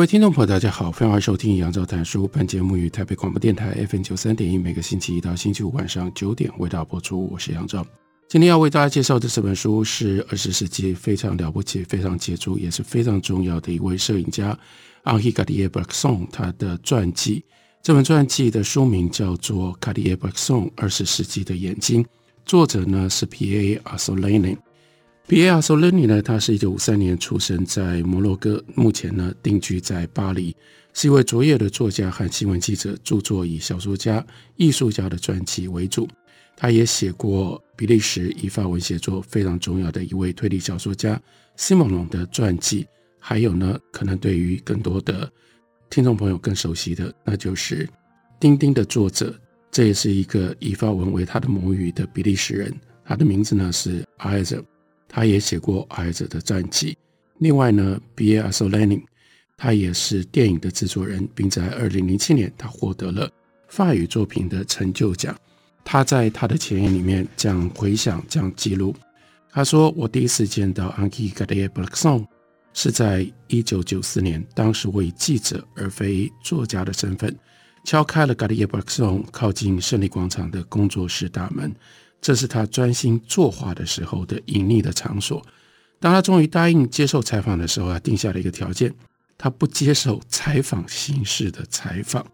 各位听众朋友，大家好，欢迎收听杨照谈书。本节目于台北广播电台 FM 九三点一，每个星期一到星期五晚上九点为大家播出。我是杨照。今天要为大家介绍的这本书是二十世纪非常了不起、非常杰出，也是非常重要的一位摄影家 Henri Cartier-Bresson 他的传记。这本传记的书名叫做《Cartier-Bresson 二十世纪的眼睛》，作者呢是 Pierre Arsolini。埃尔·索雷尼呢，他是一九五三年出生在摩洛哥，目前呢定居在巴黎，是一位卓越的作家和新闻记者，著作以小说家、艺术家的传记为主。他也写过比利时以法文写作非常重要的一位推理小说家西蒙龙的传记，还有呢，可能对于更多的听众朋友更熟悉的，那就是《丁丁》的作者，这也是一个以法文为他的母语的比利时人，他的名字呢是阿埃泽。他也写过儿子的传记。另外呢，比埃尔·索雷尼，他也是电影的制作人，并在二零零七年，他获得了法语作品的成就奖。他在他的前言里面这样回想，这样记录。他说：“我第一次见到 Henri Cartier-Bresson 是在一九九四年，当时我以记者而非作家的身份，敲开了 Cartier-Bresson 靠近胜利广场的工作室大门。”这是他专心作画的时候的隐匿的场所。当他终于答应接受采访的时候，啊定下了一个条件：他不接受采访形式的采访。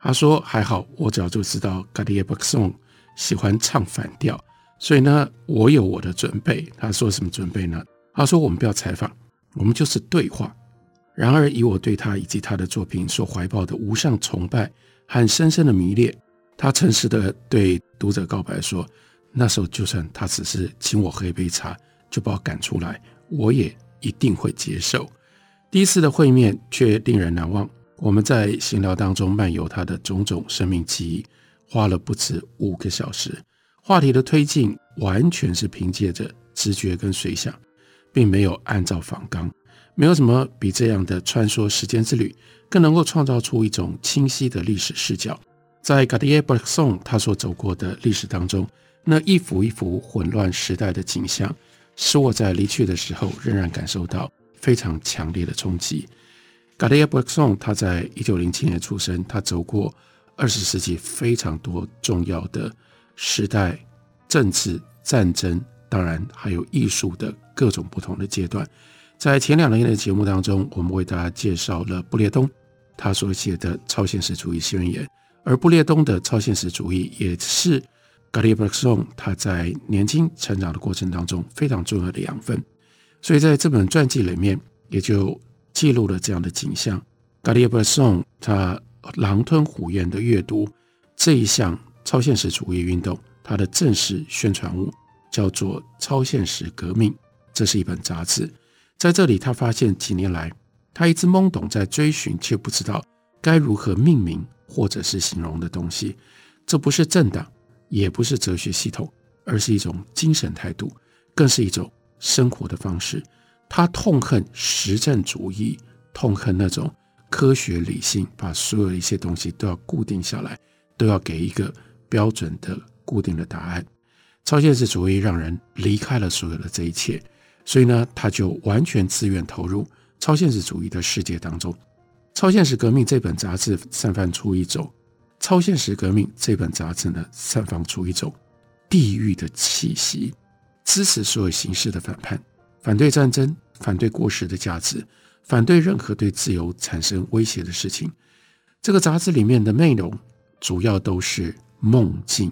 他说：“还好，我早就知道 Cartier-Bresson 喜欢唱反调，所以呢，我有我的准备。”他说：“什么准备呢？”他说：“我们不要采访，我们就是对话。”然而，以我对他以及他的作品所怀抱的无上崇拜和深深的迷恋，他诚实地对读者告白说。那时候，就算他只是请我喝一杯茶，就把我赶出来，我也一定会接受。第一次的会面却令人难忘。我们在闲聊当中漫游他的种种生命记忆，花了不止五个小时。话题的推进完全是凭借着直觉跟随想，并没有按照访纲。没有什么比这样的穿梭时间之旅更能够创造出一种清晰的历史视角。在 Cartier-Bresson 他所走过的历史当中。那一幅一幅混乱时代的景象，使我在离去的时候仍然感受到非常强烈的冲击。Cartier-Bresson 他在一九零七年出生，他走过二十世纪非常多重要的时代、政治、战争，当然还有艺术的各种不同的阶段。在前两年的节目当中，我们为大家介绍了布列东他所写的《超现实主义宣言》，而布列东的超现实主义也是。Cartier-Bresson 他在年轻成长的过程当中非常重要的养分，所以在这本传记里面也就记录了这样的景象。Cartier-Bresson 他狼吞虎咽的阅读这一项超现实主义运动，它的正式宣传物叫做《超现实革命》，这是一本杂志。在这里，他发现几年来他一直懵懂在追寻，却不知道该如何命名或者是形容的东西。这不是政党。也不是哲学系统，而是一种精神态度，更是一种生活的方式。他痛恨实证主义，痛恨那种科学理性，把所有一些东西都要固定下来，都要给一个标准的固定的答案。超现实主义让人离开了所有的这一切，所以呢，他就完全自愿投入超现实主义的世界当中。《超现实革命》这本杂志散发出一种。《超现实革命》这本杂志呢，散发出一种地狱的气息，支持所有形式的反叛，反对战争，反对过时的价值，反对任何对自由产生威胁的事情。这个杂志里面的内容主要都是梦境。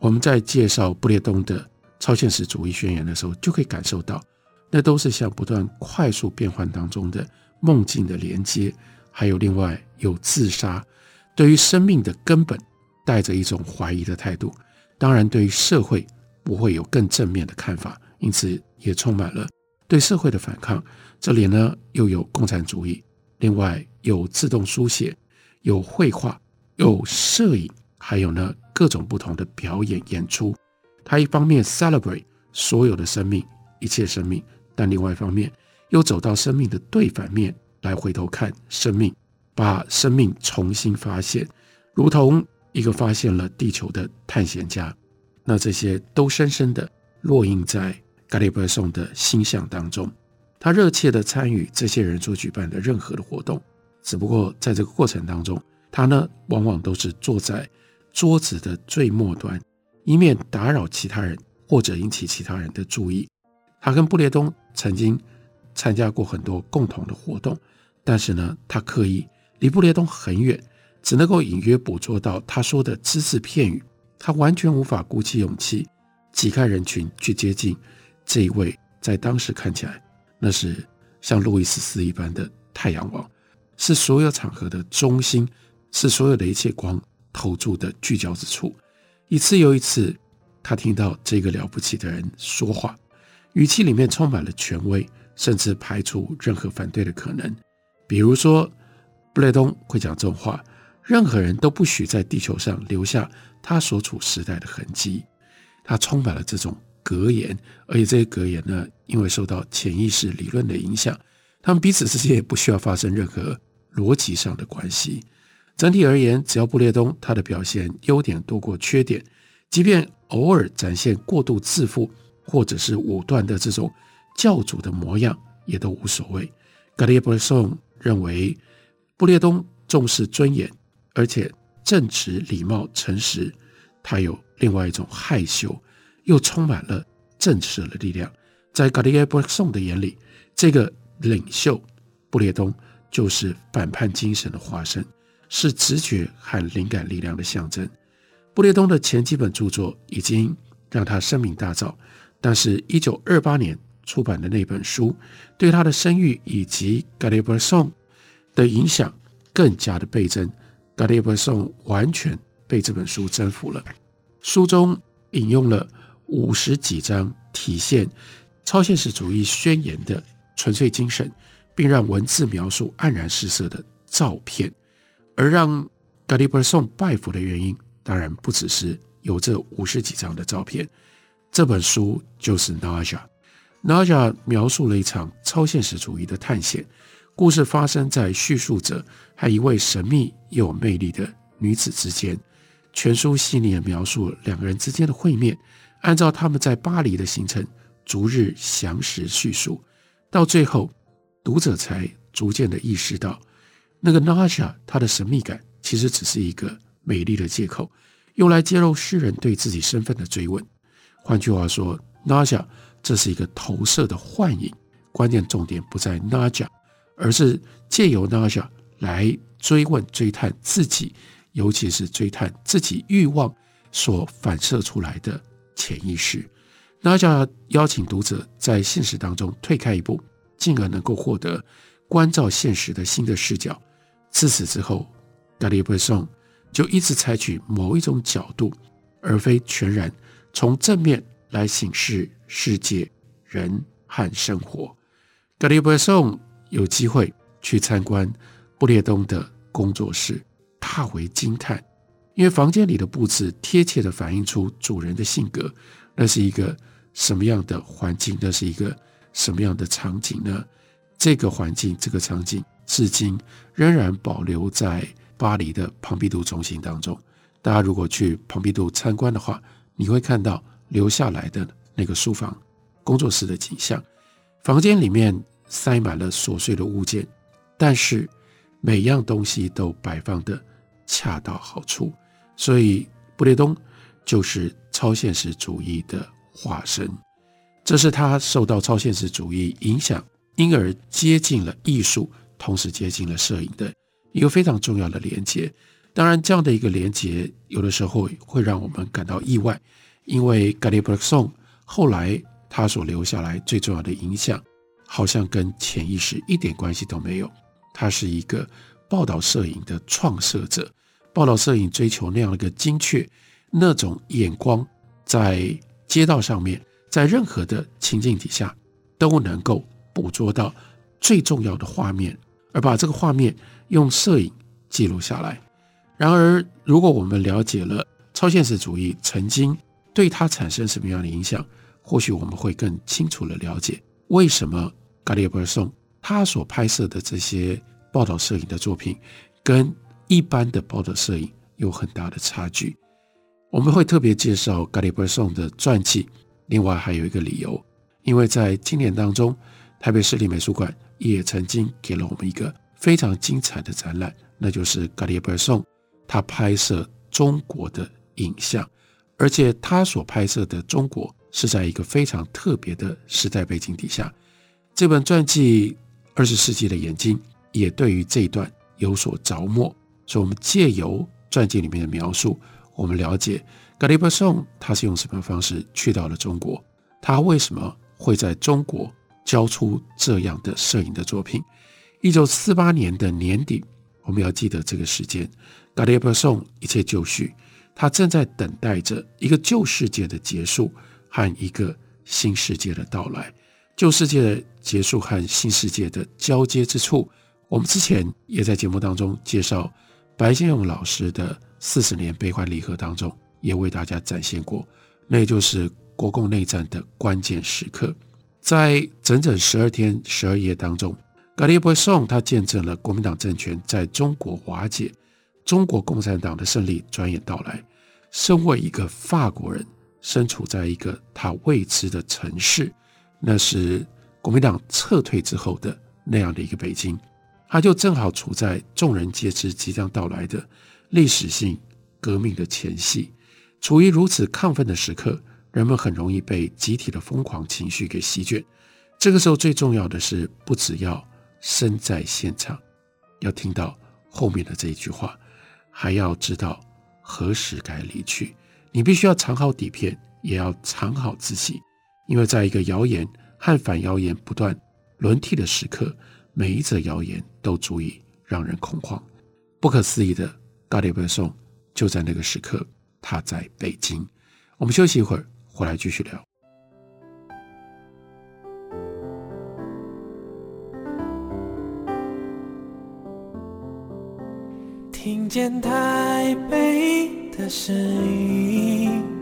我们在介绍布列东的《超现实主义宣言》的时候，就可以感受到，那都是像不断快速变换当中的梦境的连接，还有另外有自杀。对于生命的根本，带着一种怀疑的态度。当然，对于社会不会有更正面的看法，因此也充满了对社会的反抗。这里呢又有共产主义，另外有自动书写，有绘画，有摄影，还有呢各种不同的表演演出。他一方面 celebrate 所有的生命，一切生命，但另外一方面又走到生命的对反面来回头看生命，把生命重新发现，如同一个发现了地球的探险家。那这些都深深地烙印在卡列布松的心象当中。他热切地参与这些人所举办的任何的活动，只不过在这个过程当中，他呢往往都是坐在桌子的最末端，以免打扰其他人或者引起其他人的注意。他跟布列东曾经参加过很多共同的活动，但是呢，他刻意离布列东很远，只能够隐约捕捉到他说的只字片语。他完全无法鼓起勇气挤开人群去接近这一位，在当时看起来。那是像路易十四一般的太阳王，是所有场合的中心，是所有的一切光投注的聚焦之处。一次又一次，他听到这个了不起的人说话，语气里面充满了权威，甚至排除任何反对的可能。比如说，布雷东会讲这种话：任何人都不许在地球上留下他所处时代的痕迹。他充满了这种。格言，而且这些格言呢，因为受到潜意识理论的影响，他们彼此之间也不需要发生任何逻辑上的关系。整体而言，只要布列东他的表现优点多过缺点，即便偶尔展现过度自负或者是武断的这种教主的模样，也都无所谓。卡列布松认为，布列东重视尊严，而且正直、礼貌、诚实，他有另外一种害羞。又充满了震慑的力量，在卡列布松的眼里，这个领袖布列东就是反叛精神的化身，是直觉和灵感力量的象征。布列东的前几本著作已经让他声名大噪，但是，一九二八年出版的那本书，对他的声誉以及卡列布松的影响更加的倍增。卡列布松完全被这本书征服了，书中引用了。五十几张体现超现实主义宣言的纯粹精神，并让文字描述黯然失色的照片，而让卡列布松拜服的原因，当然不只是有这五十几张的照片。这本书就是《Naja》，《Naja》描述了一场超现实主义的探险，故事发生在叙述者和一位神秘又有魅力的女子之间。全书细腻地描述两个人之间的会面。按照他们在巴黎的行程，逐日详实叙述，到最后，读者才逐渐的意识到，那个 Naja 她的神秘感其实只是一个美丽的借口，用来揭露诗人对自己身份的追问。换句话说，，Naja 这是一个投射的幻影，关键重点不在 Naja，，而是借由 Naja 来追问、追探自己，尤其是追探自己欲望所反射出来的。潜意识，Naja 邀请读者在现实当中退开一步，进而能够获得关照现实的新的视角。自此之后，卡列布松就一直采取某一种角度，而非全然从正面来审视世界、人和生活。卡列布松有机会去参观布列东的工作室，大为惊叹。因为房间里的布置贴切地反映出主人的性格，那是一个什么样的环境？那是一个什么样的场景呢？这个环境、这个场景，至今仍然保留在巴黎的庞毕度中心当中。大家如果去庞毕度参观的话，你会看到留下来的那个书房、工作室的景象。房间里面塞满了琐碎的物件，但是每样东西都摆放得恰到好处。所以，布列东就是超现实主义的化身。这是他受到超现实主义影响，因而接近了艺术，同时接近了摄影的一个非常重要的连接。当然，这样的一个连接，有的时候会让我们感到意外，因为卡列布松后来他所留下来最重要的影响，好像跟潜意识一点关系都没有。他是一个报道摄影的创设者。报道摄影追求那样的一个精确，那种眼光，在街道上面，在任何的情境底下，都能够捕捉到最重要的画面，而把这个画面用摄影记录下来。然而，如果我们了解了超现实主义曾经对他产生什么样的影响，或许我们会更清楚地了解为什么卡列贝松他所拍摄的这些报道摄影的作品跟一般的报道摄影有很大的差距。我们会特别介绍卡列贝松的传记，另外还有一个理由，因为在今年当中，台北市立美术馆也曾经给了我们一个非常精彩的展览，那就是卡列贝松他拍摄中国的影像，而且他所拍摄的中国是在一个非常特别的时代背景底下。这本传记《二十世纪的眼睛》也对于这一段有所着墨，所以我们借由传记里面的描述，我们了解卡列贝松他是用什么方式去到了中国，他为什么会在中国交出这样的摄影的作品。一九四八年的年底，我们要记得这个时间，卡列贝松一切就绪，他正在等待着一个旧世界的结束和一个新世界的到来。旧世界的结束和新世界的交接之处，我们之前也在节目当中介绍白先勇老师的《四十年悲欢离合》当中，也为大家展现过，那就是国共内战的关键时刻。在整整十二天十二夜当中，卡列贝松他见证了国民党政权在中国瓦解，中国共产党的胜利转眼到来。身为一个法国人，身处在一个他未知的城市。那是国民党撤退之后的那样的一个北京，他就正好处在众人皆知即将到来的历史性革命的前夕。处于如此亢奋的时刻，人们很容易被集体的疯狂情绪给席卷。这个时候最重要的是，不只要身在现场，要听到后面的这一句话，还要知道何时该离去。你必须要藏好底片，也要藏好自己。因为在一个谣言和反谣言不断轮替的时刻，每一则谣言都足以让人恐慌。不可思议的卡列贝松就在那个时刻，他在北京。我们休息一会儿，回来继续聊。听见台北的声音。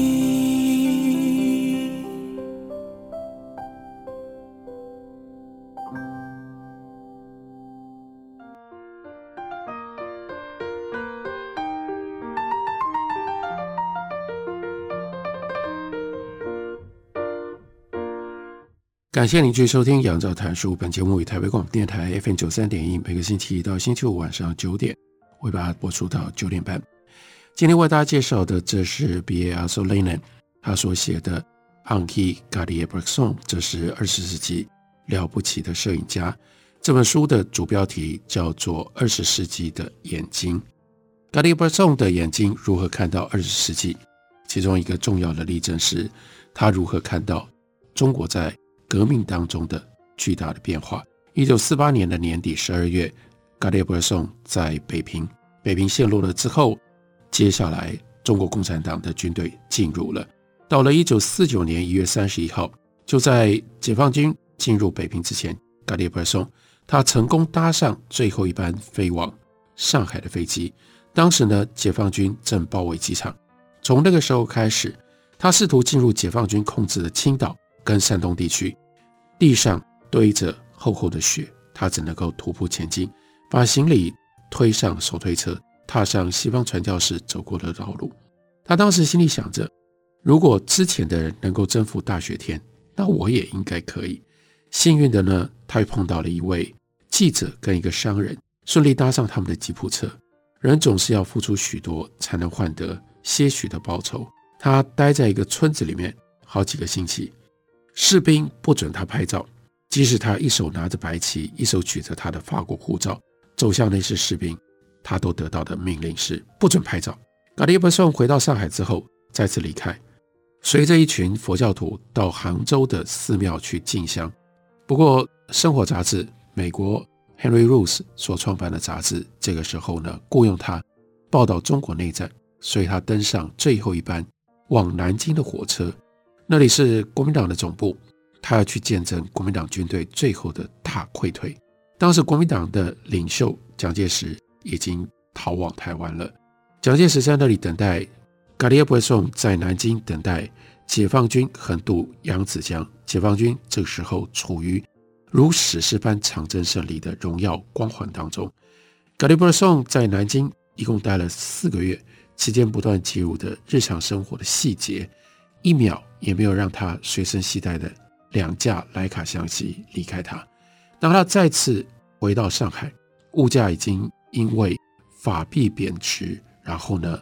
感谢您继续收听《杨照谈书》。本节目与台北广播电台 FM 九三点一，每个星期一到星期五晚上九点，会把它播出到九点半。今天为大家介绍的，这是 Pierre Assouline 他所写的《Henri g a r i e b r k s o n》，这是二十世纪了不起的摄影家。这本书的主标题叫做《二十世纪的眼睛》。Cartier-Bresson 的眼睛如何看到二十世纪？其中一个重要的例证是，他如何看到中国在革命当中的巨大的变化。一九四八年的年底十二月，卡列贝松在北平，北平陷落了之后，接下来中国共产党的军队进入了。到了一九四九年一月三十一号，就在解放军进入北平之前，卡列贝松他成功搭上最后一班飞往上海的飞机。当时呢，解放军正包围机场。从那个时候开始，他试图进入解放军控制的青岛跟山东地区。地上堆着厚厚的雪，他只能够徒步前进，把行李推上手推车，踏上西方传教士走过的道路。他当时心里想着，如果之前的人能够征服大雪天，那我也应该可以。幸运的呢，他又碰到了一位记者跟一个商人，顺利搭上他们的吉普车。人总是要付出许多，才能换得些许的报酬。他待在一个村子里面好几个星期。士兵不准他拍照，即使他一手拿着白旗，一手举着他的法国护照，走向那些士兵，他都得到的命令是不准拍照。卡列贝松回到上海之后，再次离开，随着一群佛教徒到杭州的寺庙去进香。不过，生活杂志美国 Henry Luce 所创办的杂志，这个时候呢，雇佣他报道中国内战，所以他登上最后一班往南京的火车，那里是国民党的总部，他要去见证国民党军队最后的大溃退。当时国民党的领袖蒋介石已经逃往台湾了，蒋介石在那里等待。卡里埃布尔松在南京等待解放军横渡扬子江，解放军这个时候处于如史诗般长征胜利的荣耀光环当中。卡里埃布尔松在南京一共待了四个月，期间不断记录的日常生活的细节，一秒也没有让他随身携带的两架徕卡相机离开他。当他再次回到上海，物价已经因为法币贬值，然后呢，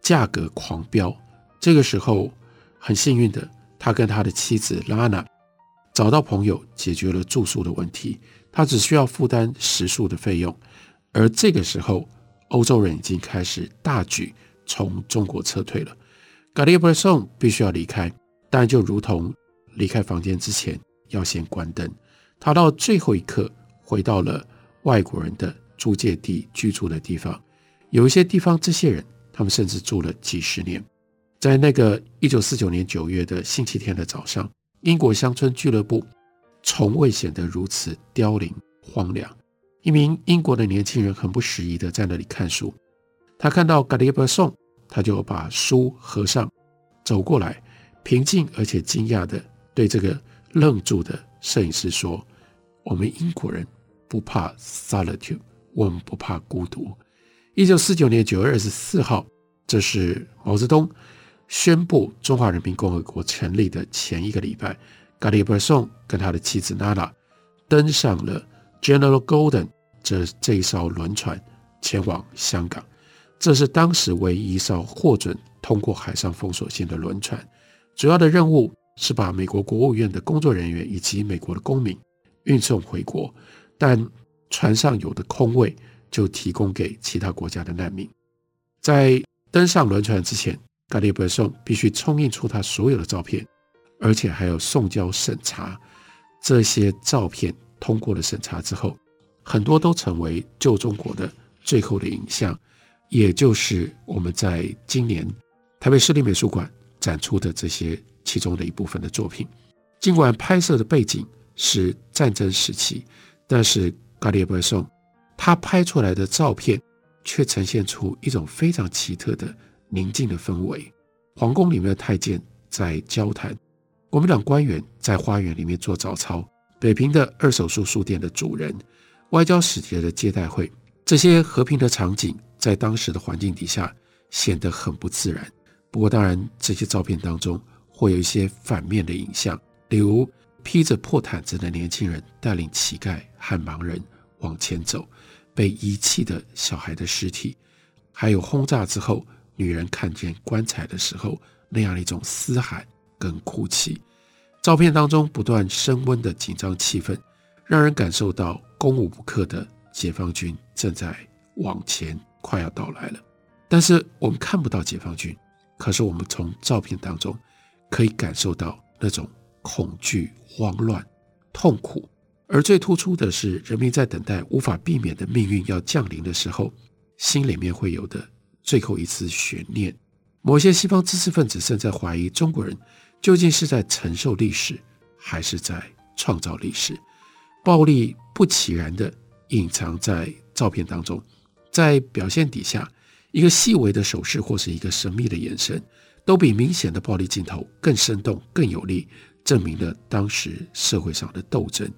价格狂飙，这个时候很幸运的，他跟他的妻子拉娜找到朋友，解决了住宿的问题。他只需要负担食宿的费用。而这个时候，欧洲人已经开始大举从中国撤退了。卡里埃布尔松必须要离开，但就如同离开房间之前要先关灯。他到最后一刻回到了外国人的租界地居住的地方。有一些地方，这些人。他们甚至住了几十年。在那个一九四九年九月的星期天的早上，英国乡村俱乐部从未显得如此凋零荒凉。一名英国的年轻人很不适宜的在那里看书。他看到卡里埃布尔松，他就把书合上，走过来，平静而且惊讶的对这个愣住的摄影师说：“我们英国人不怕 solitude，我们不怕孤独。”一九四九年九月二十四号，这是毛泽东宣布中华人民共和国成立的前一个礼拜。卡里埃布尔松跟他的妻子娜娜登上了 General Gordon 这这一艘轮船，前往香港。这是当时唯一一艘获准通过海上封锁线的轮船。主要的任务是把美国国务院的工作人员以及美国的公民运送回国，但船上有的空位。就提供给其他国家的难民。在登上轮船之前，卡里埃布尔松必须冲印出他所有的照片，而且还要送交审查。这些照片通过了审查之后，很多都成为旧中国的最后的影像，也就是我们在今年台北市立美术馆展出的这些其中的一部分的作品。尽管拍摄的背景是战争时期，但是卡里埃布尔松。他拍出来的照片，却呈现出一种非常奇特的宁静的氛围。皇宫里面的太监在交谈，国民党官员在花园里面做早操，北平的二手书书店的主人，外交使节的接待会，这些和平的场景在当时的环境底下显得很不自然。不过，当然这些照片当中会有一些反面的影像，例如披着破毯子的年轻人带领乞丐和盲人往前走。被遗弃的小孩的尸体，还有轰炸之后，女人看见棺材的时候那样的一种嘶喊跟哭泣。照片当中不断升温的紧张气氛，让人感受到攻无不克的解放军正在往前，快要到来了。但是我们看不到解放军，可是我们从照片当中可以感受到那种恐惧、慌乱、痛苦。而最突出的是，人民在等待无法避免的命运要降临的时候，心里面会有的最后一丝悬念。某些西方知识分子甚至怀疑中国人究竟是在承受历史，还是在创造历史。暴力不其然地隐藏在照片当中，在表现底下，一个细微的手势或是一个神秘的眼神，都比明显的暴力镜头更生动、更有力，证明了当时社会上的斗争。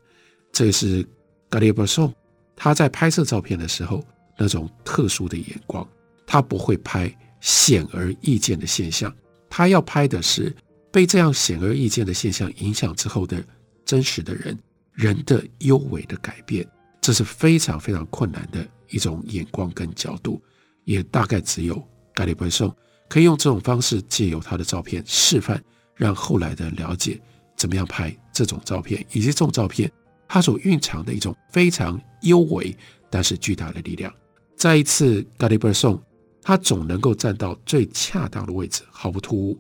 这也是卡里埃布尔松他在拍摄照片的时候那种特殊的眼光，他不会拍显而易见的现象，他要拍的是被这样显而易见的现象影响之后的真实的人，人的幽微的改变，这是非常非常困难的一种眼光跟角度，也大概只有卡里埃布尔松可以用这种方式借由他的照片示范，让后来的了解怎么样拍这种照片，以及这种照片。他所蕴藏的一种非常幽微但是巨大的力量。再一次，卡里埃布尔松，他总能够站到最恰当的位置，毫不突兀。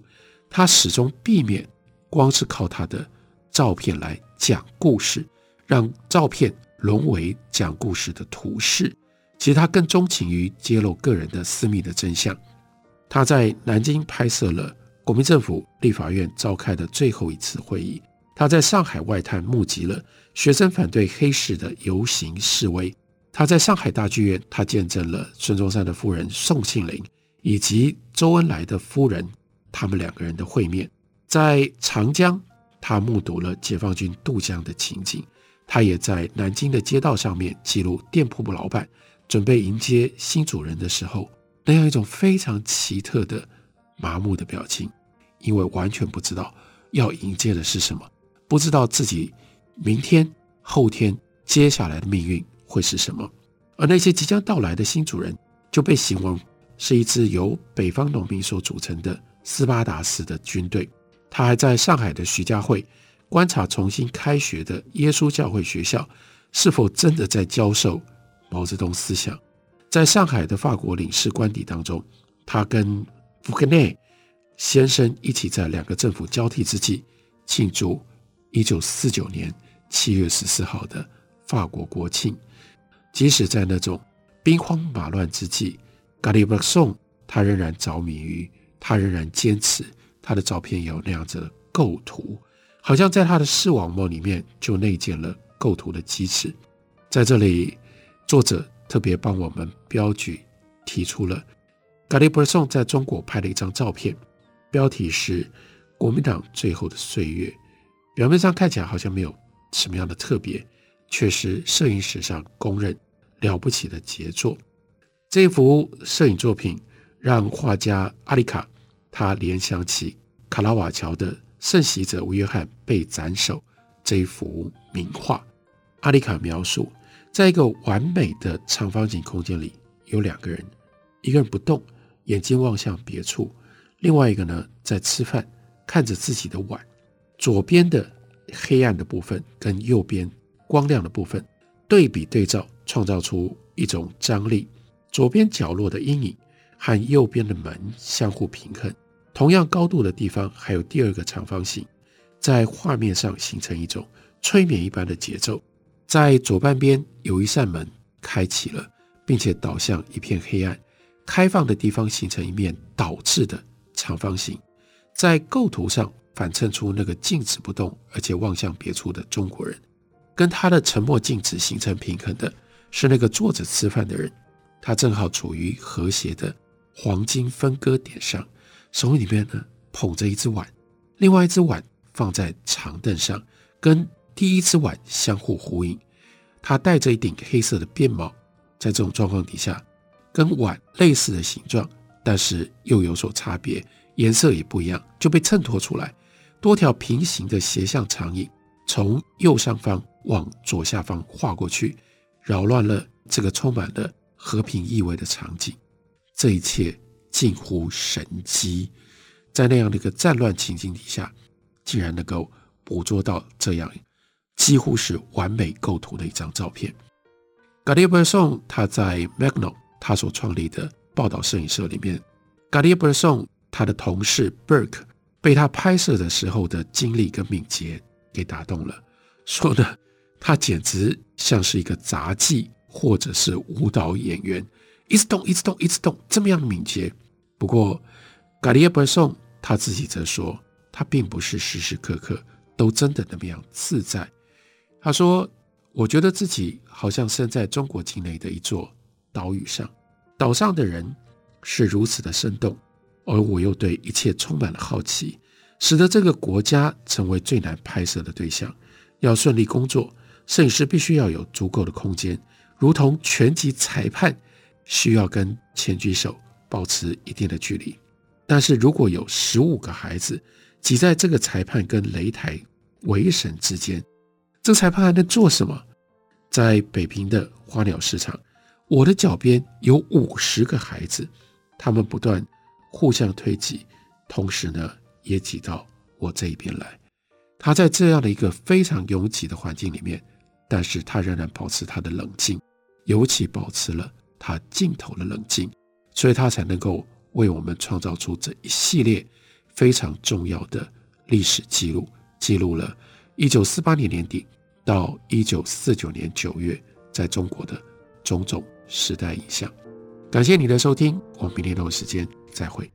他始终避免光是靠他的照片来讲故事，让照片沦为讲故事的图示。其实他更钟情于揭露个人的私密的真相。他在南京拍摄了国民政府立法院召开的最后一次会议。他在上海外滩目击了学生反对黑市的游行示威。他在上海大剧院，他见证了孙中山的夫人宋庆龄以及周恩来的夫人他们两个人的会面。在长江，他目睹了解放军渡江的情景。他也在南京的街道上面记录店铺的老板。准备迎接新主人的时候，那样一种非常奇特的麻木的表情，因为完全不知道要迎接的是什么，不知道自己明天、后天接下来的命运会是什么。而那些即将到来的新主人，就被形容是一支由北方农民所组成的斯巴达式的军队。他还在上海的徐家汇观察重新开学的耶稣教会学校是否真的在教授。毛泽东思想，在上海的法国领事官邸当中，他跟福克内先生一起在两个政府交替之际庆祝一九四九年七月十四号的法国国庆。即使在那种兵荒马乱之际，加里波松他仍然着迷于，他仍然坚持他的照片有那样子的构图，好像在他的视网膜里面就内建了构图的机制，在这里。作者特别帮我们标举提出了加里波松在中国拍了一张照片，标题是《国民党最后的岁月》。表面上看起来好像没有什么样的特别，却是摄影史上公认了不起的杰作。这一幅摄影作品让画家阿里卡他联想起卡拉瓦乔的《圣袭者吴约翰被斩首》这一幅名画。阿里卡描述。在一个完美的长方形空间里，有两个人，一个人不动，眼睛望向别处；另外一个呢，在吃饭，看着自己的碗。左边的黑暗的部分跟右边光亮的部分对比对照，创造出一种张力。左边角落的阴影和右边的门相互平衡。同样高度的地方还有第二个长方形，在画面上形成一种催眠一般的节奏。在左半边有一扇门开启了，并且导向一片黑暗，开放的地方形成一面倒置的长方形，在构图上反衬出那个静止不动而且望向别处的中国人，跟他的沉默静止形成平衡的是那个坐着吃饭的人，他正好处于和谐的黄金分割点上，手里面呢捧着一只碗，另外一只碗放在长凳上，跟。第一只碗相互呼应，他戴着一顶黑色的便帽，在这种状况底下，跟碗类似的形状，但是又有所差别，颜色也不一样，就被衬托出来。多条平行的斜向长影从右上方往左下方画过去，扰乱了这个充满了和平意味的场景。这一切近乎神迹，在那样的一个战乱情境底下，竟然能够捕捉到这样。几乎是完美构图的一张照片。Cartier-Bresson 他在 Magnum 他所创立的报道摄影社里面，Cartier-Bresson 他的同事 Burke 被他拍摄的时候的精力跟敏捷给打动了，说呢，他简直像是一个杂技或者是舞蹈演员，一直动，一直动，一直动，这么样的敏捷。不过 Cartier-Bresson 他自己则说，他并不是时时刻刻都真的那么样自在。他说：“我觉得自己好像身在中国境内的一座岛屿上，岛上的人是如此的生动，而我又对一切充满了好奇，使得这个国家成为最难拍摄的对象。要顺利工作，摄影师必须要有足够的空间，如同拳击裁判需要跟前举手保持一定的距离。但是如果有十五个孩子挤在这个裁判跟擂台围绳之间，”这裁判还能做什么？在北平的花鸟市场，我的脚边有五十个孩子，他们不断互相推挤，同时呢，也挤到我这一边来。他在这样的一个非常拥挤的环境里面，但是他仍然保持他的冷静，尤其保持了他镜头的冷静，所以他才能够为我们创造出这一系列非常重要的历史记录，记录了。1948年年底，到1949年9月在中国的种种时代影像。感谢你的收听，我们明天同一时间再会。